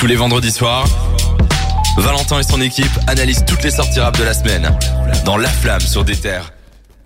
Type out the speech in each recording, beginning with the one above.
Tous les vendredis soirs, Valentin et son équipe analysent toutes les sorties rap de la semaine dans La Flamme sur des terres.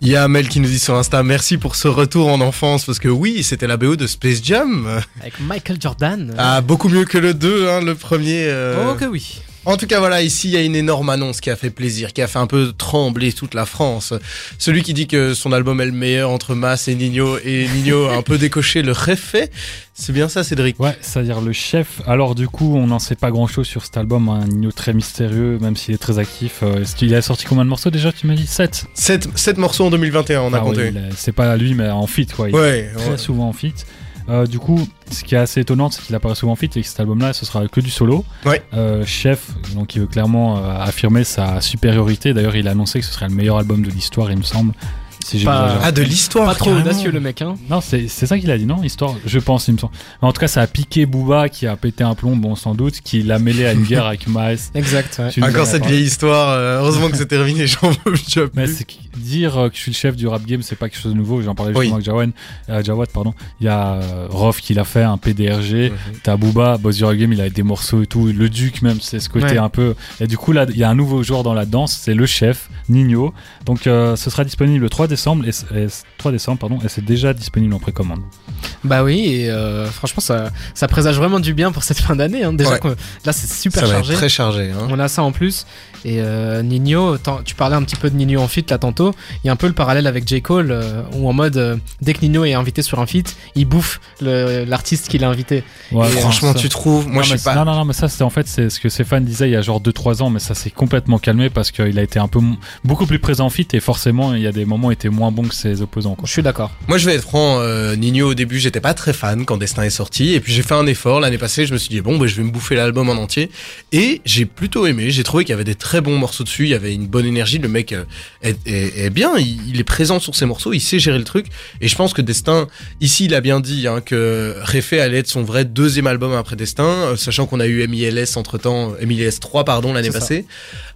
Il y a Amel qui nous dit sur Insta merci pour ce retour en enfance parce que oui c'était la BO de Space Jam Avec Michael Jordan. ah beaucoup mieux que le 2 hein, le premier euh. Oh que oui. En tout cas voilà ici il y a une énorme annonce qui a fait plaisir qui a fait un peu trembler toute la France celui qui dit que son album est le meilleur entre Mas et Nino et Nino a un peu décoché le réfait c'est bien ça Cédric? Ouais, c'est-à-dire le chef. Alors du coup, on n'en sait pas grand-chose sur cet album, un Nino très mystérieux, même s'il est très actif. Euh, qu'il a sorti combien de morceaux déjà Tu m'as dit? 7 7, 7 morceaux en 2021 on a compté C'est pas lui, mais en feat quoi. Il ouais, est très ouais. souvent en feat. Euh, du coup, ce qui est assez étonnant, c'est qu'il apparaît souvent en feat et que cet album-là, ce sera que du solo. Ouais. Euh, chef, donc il veut clairement euh, affirmer sa supériorité. D'ailleurs, il a annoncé que ce serait le meilleur album de l'histoire, il me semble. Si Pas- ah de l'histoire Pas trop carrément. audacieux le mec hein. Non, c'est ça qu'il a dit, non Histoire, je pense, il me semble. Mais en tout cas, ça a piqué Booba qui a pété un plomb, bon, sans doute, qui l'a mêlé à une guerre avec Maes. Exact. Ouais. Encore as cette vieille histoire euh, heureusement que c'est terminé j'en veux déjà Mais plus c'est dire euh, que je suis le chef du rap game, c'est pas quelque chose de nouveau. J'en parlais Oui. justement avec Jawan, euh, Jawad, pardon. Il y a euh, Rof qui l'a fait, un PDRG. Mhm. T'as Booba, Boss du rap game, il a des morceaux et tout. Le Duc même, c'est ce côté Ouais. un peu. Et du coup là, il y a un nouveau joueur dans la danse, c'est le chef Nino. Donc euh, ce sera disponible le 3 décembre et, c- et c- 3 décembre pardon et c'est déjà disponible en précommande. Bah oui, et euh, franchement, ça, ça présage vraiment du bien pour cette fin d'année. Hein. Déjà, Ouais. là, c'est super ça va chargé. être très chargé hein. On a ça en plus. Et euh, Nino, tu parlais un petit peu de Nino en feat là tantôt. Il y a un peu le parallèle avec J. Cole, euh, où en mode, euh, dès que Nino est invité sur un feat, il bouffe l'artiste qu'il a invité. Ouais, Et franchement ça- tu trouves moi non, je c'est- pas Non, non, non, mais ça, c'est en fait, c'est ce que Stéphane disait il y a genre 2-3 ans, mais ça s'est complètement calmé parce qu'il a été un peu beaucoup plus présent en fit et forcément, il y a des moments où il était moins bon que ses opposants. Quoi. Je suis d'accord. Moi, je vais être franc, euh, Nino, au début, j'étais pas très fan quand Destin est sorti. Et puis, j'ai fait un effort. L'année passée, je me suis dit, bon, bah, je vais me bouffer l'album en entier. Et j'ai plutôt aimé. J'ai trouvé qu'il y avait des très bons morceaux dessus. Il y avait une bonne énergie. Le mec euh, est, est- est bien. Il, il est présent sur ses morceaux. Il sait gérer le truc. Et je pense que Destin, ici, il a bien dit hein, que Réfé allait être son vrai deuxième album après Destin. euh, sachant qu'on a eu MILS entre temps, MILS 3, pardon, l'année passée.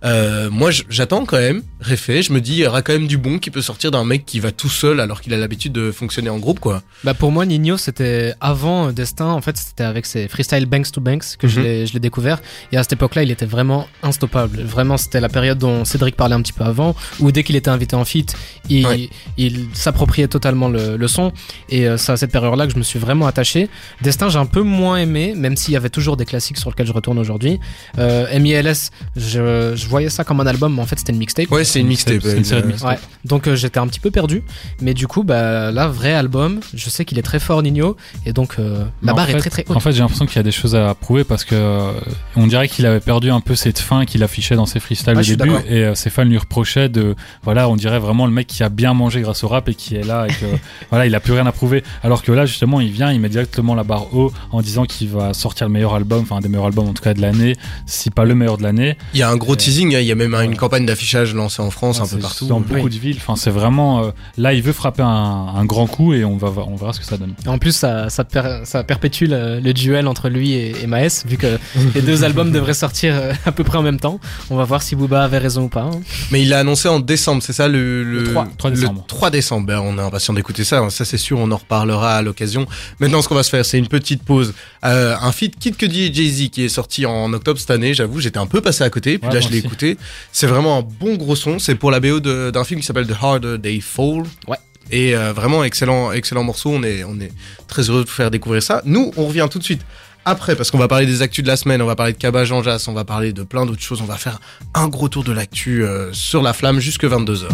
Euh, moi, j'attends quand même Réfé. Je me dis, il y aura quand même du bon qui peut sortir d'un mec qui va tout seul alors qu'il a l'habitude de fonctionner en groupe, quoi. Bah pour moi, Nino, c'était avant Destin. En fait, c'était avec ses freestyle Banks to Banks que je Mhm. l'ai- je l'ai découvert. Et à cette époque-là, il était vraiment instoppable. Vraiment, c'était la période dont Cédric parlait un petit peu avant, où dès qu'il était invité en feat, il, Ouais. il s'appropriait totalement le, le son. Et euh, c'est à cette période-là que je me suis vraiment attaché. Destin, j'ai un peu moins aimé, même s'il y avait toujours des classiques sur lesquels je retourne aujourd'hui. Euh, MILS, je, je voyais ça comme un album, mais en fait, c'était une mixtape. Ouais, c'est une mixtape. C'est une série de euh, mixtapes. Ouais, donc euh, j'étais un petit peu perdu, mais du coup, bah là, vrai album, je sais qu'il est très fort, Nino, et donc euh, la barre fait- est très très haute. En fait, j'ai l'impression qu'il y a des choses à prouver parce que euh, on dirait qu'il avait perdu un peu cette fin qu'il affichait dans ses freestyles Ouais, au début et euh, ses fans lui reprochaient de voilà, on dirait vraiment le mec qui a bien mangé grâce au rap et qui est là et que voilà, il a plus rien à prouver alors que là justement, il vient, il met directement la barre haut en disant qu'il va sortir le meilleur album, enfin un des meilleurs albums en tout cas de l'année, si pas le meilleur de l'année. Il y a un gros teasing, hein, il y a même une campagne d'affichage lancée en France, un C'est peu partout. Dans beaucoup Oui. de villes, enfin c'est vraiment euh, là, il veut frapper un, un grand coup et on va voir- on verra ce que ça donne. Et En plus, ça, ça, per- ça perpétue le, le duel entre lui et, et Maes, vu que les deux albums devraient sortir euh, à peu près en même temps. On va voir si Booba avait raison ou pas. hein. Mais il l'a annoncé en décembre, c'est ça le, Le 3, 3 décembre. 3 décembre. Ben, on est impatient d'écouter ça, hein, ça c'est sûr, on en reparlera à l'occasion. Maintenant, ce qu'on va se faire, c'est une petite pause. Euh, un feat Kid Cudi et Jay-Z qui est sorti en octobre cette année, j'avoue, j'étais un peu passé à côté, puis Ouais, là je l'ai écouté. C'est vraiment un bon gros son, c'est pour la BO d'un film qui s'appelle The Harder They Fall. Ouais. Et euh, vraiment excellent, excellent morceau. On est, on est très heureux de vous faire découvrir ça. Nous, on revient tout de suite après parce qu'on va parler des actus de la semaine. On va parler de Kaba Jean Jass, on va parler de plein d'autres choses. On va faire un gros tour de l'actu euh, sur la flamme jusque 22 h